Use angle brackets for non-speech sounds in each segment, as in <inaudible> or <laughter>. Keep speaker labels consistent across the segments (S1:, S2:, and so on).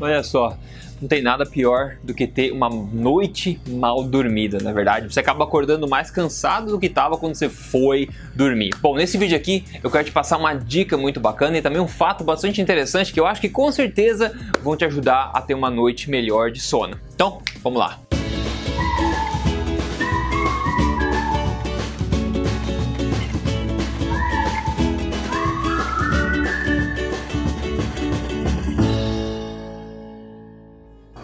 S1: Olha só, não tem nada pior do que ter uma noite mal dormida, na é verdade. Você acaba acordando mais cansado do que estava quando você foi dormir. Bom, nesse vídeo aqui eu quero te passar uma dica muito bacana e também um fato bastante interessante que eu acho que com certeza vão te ajudar a ter uma noite melhor de sono. Então, vamos lá.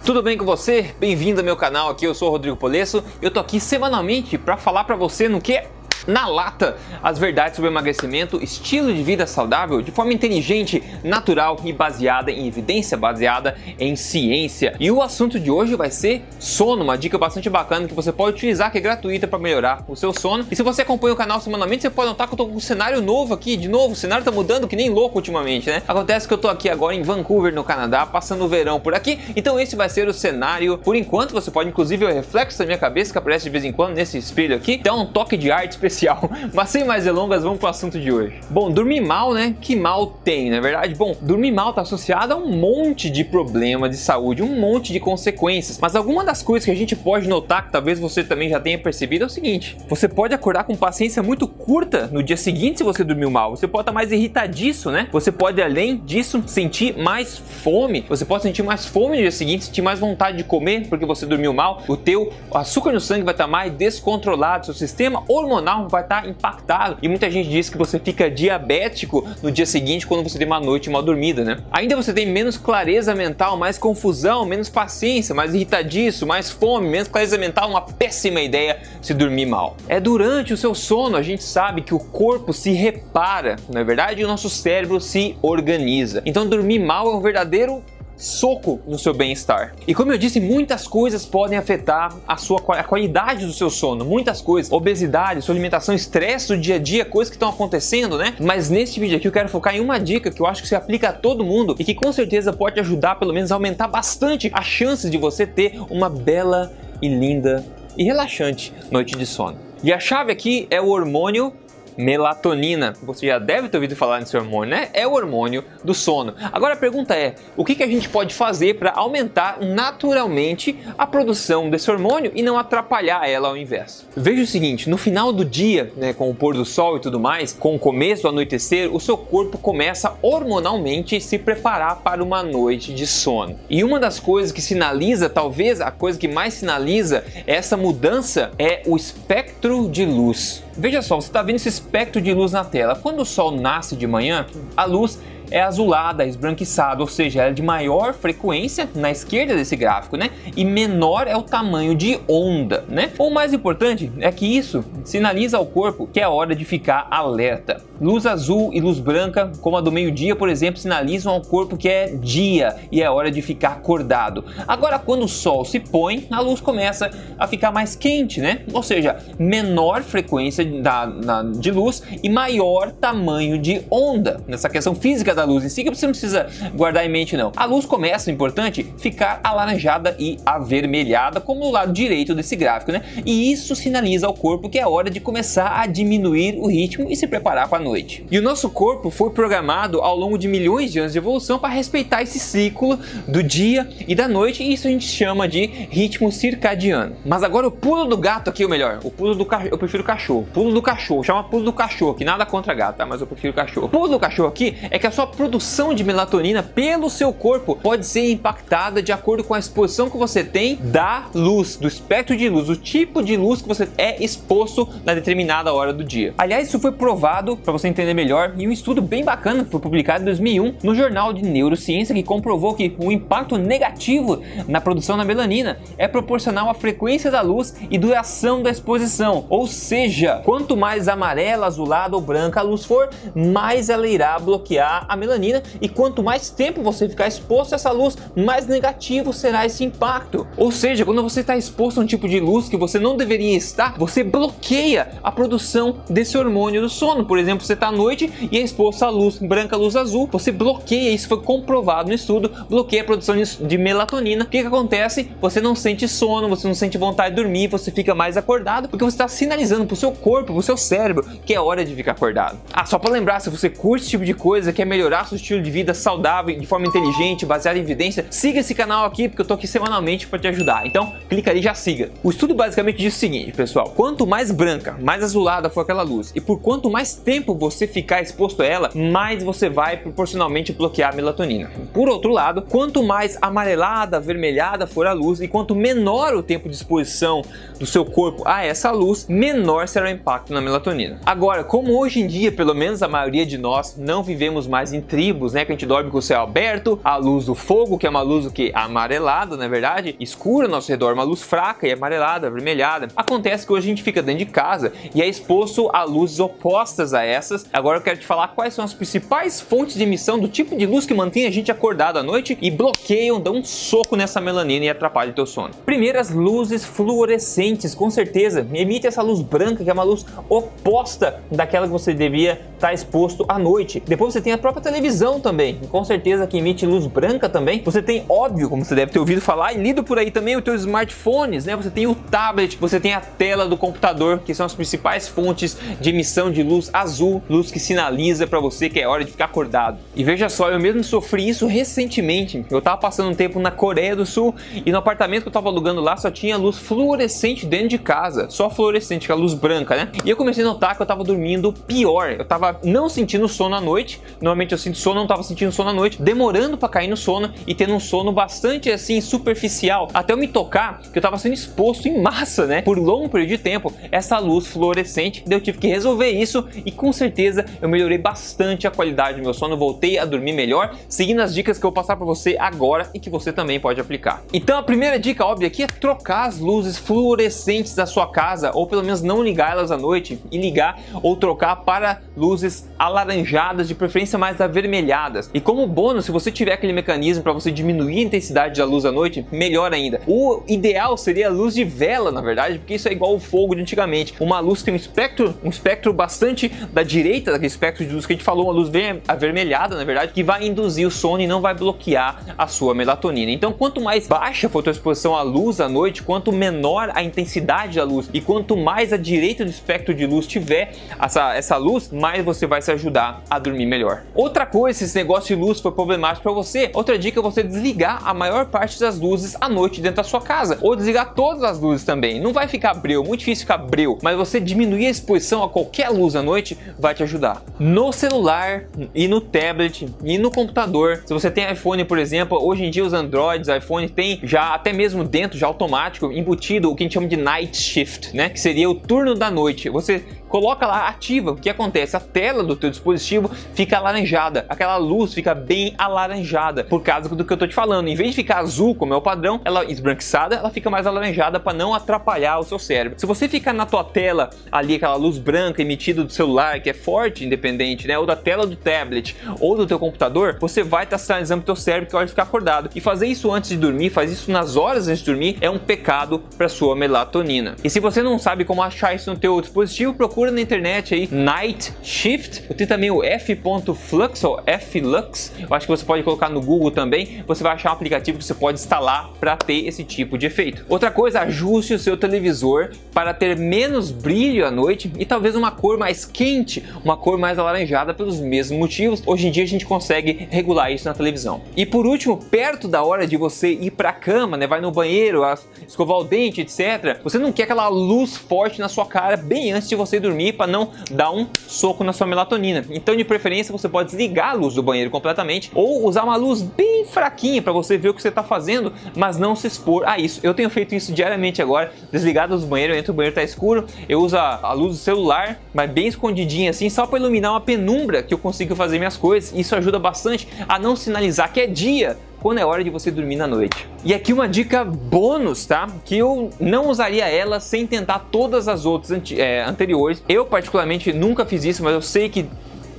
S1: Tudo bem com você? Bem-vindo ao meu canal aqui, eu sou o Rodrigo Polesso. Eu tô aqui semanalmente para falar para você no que na lata as verdades sobre emagrecimento, estilo de vida saudável de forma inteligente, natural e baseada em evidência, baseada em ciência. E o assunto de hoje vai ser sono, uma dica bastante bacana que você pode utilizar, que é gratuita para melhorar o seu sono. E se você acompanha o canal semanalmente, você pode notar que eu tô com um cenário novo aqui, de novo, o cenário tá mudando que nem louco ultimamente, né? Acontece que eu tô aqui agora em Vancouver, no Canadá, passando o verão por aqui, então esse vai ser o cenário por enquanto. Você pode, inclusive, o reflexo da minha cabeça que aparece de vez em quando nesse espelho aqui, dá um toque de arte especial especial. <laughs> Mas sem mais delongas, vamos pro assunto de hoje. Bom, dormir mal, né? Que mal tem, na é verdade? Bom, dormir mal está associado a um monte de problema de saúde, um monte de consequências. Mas alguma das coisas que a gente pode notar, que talvez você também já tenha percebido, é o seguinte: você pode acordar com paciência muito curta no dia seguinte se você dormiu mal. Você pode estar mais irritadiço, né? Você pode, além disso, sentir mais fome. Você pode sentir mais fome no dia seguinte, sentir mais vontade de comer porque você dormiu mal. O teu açúcar no sangue vai estar mais descontrolado, seu sistema hormonal vai estar tá impactado. E muita gente diz que você fica diabético no dia seguinte quando você tem uma noite mal dormida, né? Ainda você tem menos clareza mental, mais confusão, menos paciência, mais irritadiço, mais fome, menos clareza mental, uma péssima ideia se dormir mal. É durante o seu sono a gente sabe que o corpo se repara, não é verdade? E o nosso cérebro se organiza. Então dormir mal é um verdadeiro soco no seu bem-estar. E como eu disse, muitas coisas podem afetar a sua a qualidade do seu sono, muitas coisas, obesidade, sua alimentação, estresse do dia a dia, coisas que estão acontecendo, né? Mas neste vídeo aqui eu quero focar em uma dica que eu acho que se aplica a todo mundo e que com certeza pode ajudar pelo menos aumentar bastante as chances de você ter uma bela e linda e relaxante noite de sono. E a chave aqui é o hormônio melatonina. Você já deve ter ouvido falar nesse hormônio, né? É o hormônio do sono. Agora a pergunta é: o que, que a gente pode fazer para aumentar naturalmente a produção desse hormônio e não atrapalhar ela ao invés? Veja o seguinte: no final do dia, né, com o pôr do sol e tudo mais, com o começo do anoitecer, o seu corpo começa hormonalmente se preparar para uma noite de sono. E uma das coisas que sinaliza, talvez a coisa que mais sinaliza essa mudança é o espectro de luz. Veja só, você está vendo esse espectro de luz na tela. Quando o sol nasce de manhã, a luz é azulada, esbranquiçada, ou seja, é de maior frequência na esquerda desse gráfico, né? E menor é o tamanho de onda, né? O mais importante é que isso sinaliza ao corpo que é hora de ficar alerta. Luz azul e luz branca, como a do meio-dia, por exemplo, sinalizam ao corpo que é dia e é hora de ficar acordado. Agora, quando o sol se põe, a luz começa a ficar mais quente, né? Ou seja, menor frequência da, da, de luz e maior tamanho de onda. Nessa questão física da luz em si, que você não precisa guardar em mente, não. A luz começa, importante, ficar alaranjada e avermelhada, como no lado direito desse gráfico, né? E isso sinaliza ao corpo que é hora de começar a diminuir o ritmo e se preparar para a noite. E o nosso corpo foi programado ao longo de milhões de anos de evolução para respeitar esse ciclo do dia e da noite, e isso a gente chama de ritmo circadiano. Mas agora o pulo do gato aqui, ou melhor, o pulo do cachorro, eu prefiro cachorro. Pulo do cachorro, chama pulo do cachorro, que nada contra gato, tá? Mas eu prefiro cachorro. O pulo do cachorro aqui é que a sua produção de melatonina pelo seu corpo pode ser impactada de acordo com a exposição que você tem da luz, do espectro de luz, do tipo de luz que você é exposto na determinada hora do dia. Aliás, isso foi provado, para você entender melhor, em um estudo bem bacana que foi publicado em 2001 no Jornal de Neurociência que comprovou que o impacto negativo na produção da melanina é proporcional à frequência da luz e duração da exposição. Ou seja, quanto mais amarela, azulada ou branca a luz for, mais ela irá bloquear a melanina e quanto mais tempo você ficar exposto a essa luz, mais negativo será esse impacto. Ou seja, quando você está exposto a um tipo de luz que você não deveria estar, você bloqueia a produção desse hormônio do sono. Por exemplo, você está à noite e é exposto à luz branca, luz azul, você bloqueia, isso foi comprovado no estudo, bloqueia a produção de melatonina. O que, que acontece? Você não sente sono, você não sente vontade de dormir, você fica mais acordado, porque você está sinalizando para o seu corpo, para o seu cérebro, que é hora de ficar acordado. Ah, só para lembrar, se você curte esse tipo de coisa, quer melhorar melhorar seu estilo de vida saudável, de forma inteligente, baseada em evidência, siga esse canal aqui, porque eu tô aqui semanalmente para te ajudar. Então, clica ali e já siga. O estudo basicamente diz o seguinte, pessoal: quanto mais branca, mais azulada for aquela luz, e por quanto mais tempo você ficar exposto a ela, mais você vai proporcionalmente bloquear a melatonina. Por outro lado, quanto mais amarelada, avermelhada for a luz e quanto menor o tempo de exposição do seu corpo a essa luz, menor será o impacto na melatonina. Agora, como hoje em dia, pelo menos a maioria de nós não vivemos mais em tribos, né, que a gente dorme com o céu aberto, a luz do fogo, que é uma luz que amarelada, na verdade, escura ao nosso redor, uma luz fraca e amarelada, avermelhada. Acontece que hoje a gente fica dentro de casa e é exposto a luzes opostas a essas. Agora eu quero te falar quais são as principais fontes de emissão do tipo de luz que mantém a gente acordado à noite e bloqueiam, dão um soco nessa melanina e atrapalham o teu sono. Primeiro, as luzes fluorescentes, com certeza, emite essa luz branca que é uma luz oposta daquela que você devia estar tá exposto à noite. Depois você tem a própria televisão também, com certeza que emite luz branca também. Você tem, óbvio, como você deve ter ouvido falar e lido por aí também, os teus smartphones, né? Você tem o tablet, você tem a tela do computador, que são as principais fontes de emissão de luz azul, luz que sinaliza para você que é hora de ficar acordado. E veja só, eu mesmo sofri isso recentemente. Eu tava passando um tempo na Coreia do Sul e no apartamento que eu tava alugando lá só tinha luz fluorescente dentro de casa, só fluorescente, aquela luz branca, né? E eu comecei a notar que eu tava dormindo pior. Eu tava não sentindo sono à noite. Normalmente eu sinto sono, não tava sentindo sono à noite, demorando para cair no sono e tendo um sono bastante assim superficial, até eu me tocar que eu tava sendo exposto em massa, né? Por longo período de tempo, essa luz fluorescente. Eu tive que resolver isso e com certeza eu melhorei bastante a qualidade do meu sono, voltei a dormir melhor, seguindo as dicas que eu vou passar para você agora e que você também pode aplicar. Então a primeira dica óbvia aqui é trocar as luzes fluorescentes da sua casa ou pelo menos não ligar elas à noite e ligar ou trocar para luzes alaranjadas, de preferência mais avermelhadas. E como bônus, se você tiver aquele mecanismo para você diminuir a intensidade da luz à noite, melhor ainda. O ideal seria a luz de vela, na verdade, porque isso é igual o fogo de antigamente. Uma luz tem um espectro, um espectro bastante da direita daquele espectro de luz que a gente falou, uma luz avermelhada, na verdade, que vai induzir o sono e não vai bloquear a sua melatonina. Então, quanto mais baixa for a exposição à luz à noite, quanto menor a intensidade da luz e quanto mais a direita do espectro de luz tiver essa, essa luz, mais você vai se ajudar a dormir melhor. Outra coisa, se esse negócio de luz for problemático para você, outra dica é você desligar a maior parte das luzes à noite dentro da sua casa ou desligar todas as luzes também. Não vai ficar breu, muito difícil ficar breu, mas você diminuir a exposição a qualquer luz à noite vai te ajudar. No celular e no tablet e no computador, se você tem iPhone, por exemplo, hoje em dia os Androids, iPhone tem já até mesmo dentro já automático embutido o que a gente chama de night shift, né? Que seria o turno da noite. Você coloca lá ativa, o que acontece? A tela do teu dispositivo fica alaranjada, aquela luz fica bem alaranjada, por causa do que eu tô te falando. Em vez de ficar azul, como é o padrão, ela esbranquiçada, ela fica mais alaranjada para não atrapalhar o seu cérebro. Se você ficar na tua tela ali, aquela luz branca emitida do celular, que é forte, independente, né, ou da tela do tablet, ou do teu computador, você vai estar sinalizando pro teu cérebro que hora de ficar acordado. E fazer isso antes de dormir, faz isso nas horas antes de dormir, é um pecado para sua melatonina. E se você não sabe como achar isso no teu dispositivo, procura na internet aí Night Shift. Tenho também o F.flux ou Flux. Eu acho que você pode colocar no Google também. Você vai achar um aplicativo que você pode instalar para ter esse tipo de efeito. Outra coisa, ajuste o seu televisor para ter menos brilho à noite e talvez uma cor mais quente, uma cor mais alaranjada pelos mesmos motivos. Hoje em dia a gente consegue regular isso na televisão. E por último, perto da hora de você ir para a cama, né, vai no banheiro, escovar o dente, etc. Você não quer aquela luz forte na sua cara bem antes de você dormir para não dar um soco na sua melatonina. Então, de preferência, você pode desligar a luz do banheiro completamente ou usar uma luz bem fraquinha para você ver o que você está fazendo, mas não se expor a isso. Eu tenho feito isso diariamente agora, desligado dos banheiros, entro o banheiro tá escuro, eu uso a, luz do celular, mas bem escondidinha assim, só para iluminar uma penumbra que eu consigo fazer minhas coisas. Isso ajuda bastante a não sinalizar que é dia quando é hora de você dormir na noite. E aqui uma dica bônus, tá? Que eu não usaria ela sem tentar todas as outras é, anteriores. Eu particularmente nunca fiz isso, mas eu sei que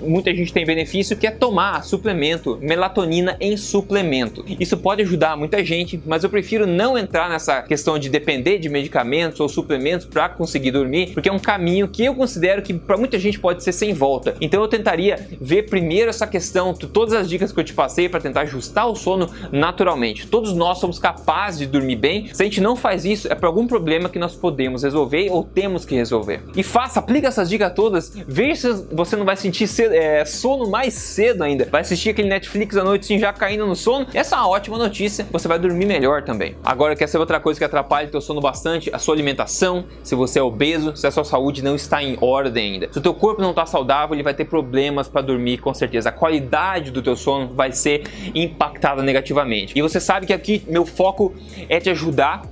S1: muita gente tem benefício, que é tomar suplemento, melatonina em suplemento. Isso pode ajudar muita gente, mas eu prefiro não entrar nessa questão de depender de medicamentos ou suplementos para conseguir dormir, porque é um caminho que eu considero que para muita gente pode ser sem volta. Então eu tentaria ver primeiro essa questão, todas as dicas que eu te passei para tentar ajustar o sono naturalmente. Todos nós somos capazes de dormir bem. Se a gente não faz isso, é por algum problema que nós podemos resolver ou temos que resolver. E faça, aplica essas dicas todas, veja se você não vai sentir cedo cedo, é, sono mais cedo ainda. Vai assistir aquele Netflix à noite sim, já caindo no sono. Essa é uma ótima notícia, você vai dormir melhor também. Agora, quer saber outra coisa que atrapalha o teu sono bastante? A sua alimentação, se você é obeso, se a sua saúde não está em ordem ainda. Se o teu corpo não está saudável, ele vai ter problemas para dormir com certeza. A qualidade do teu sono vai ser impactada negativamente. E você sabe que aqui meu foco é te ajudar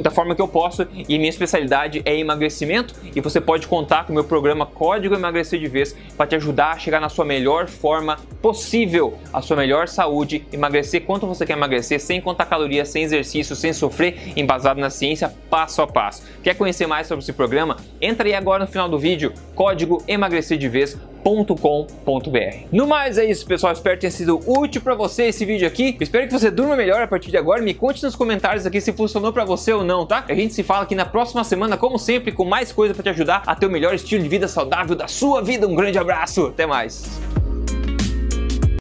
S1: da forma que eu posso e minha especialidade é emagrecimento e você pode contar com o meu programa Código Emagrecer de Vez para te ajudar a chegar na sua melhor forma possível, a sua melhor saúde, emagrecer quanto você quer emagrecer sem contar calorias, sem exercício, sem sofrer, embasado na ciência, passo a passo. Quer conhecer mais sobre esse programa? Entra aí agora no final do vídeo, código emagrecer de vez com.br. No mais é isso, pessoal. Espero tenha sido útil para você esse vídeo aqui. Espero que você durma melhor a partir de agora. Me conte nos comentários aqui se funcionou para você ou não, tá? A gente se fala aqui na próxima semana, como sempre, com mais coisa para te ajudar a ter o melhor estilo de vida saudável da sua vida. Um grande abraço, até mais.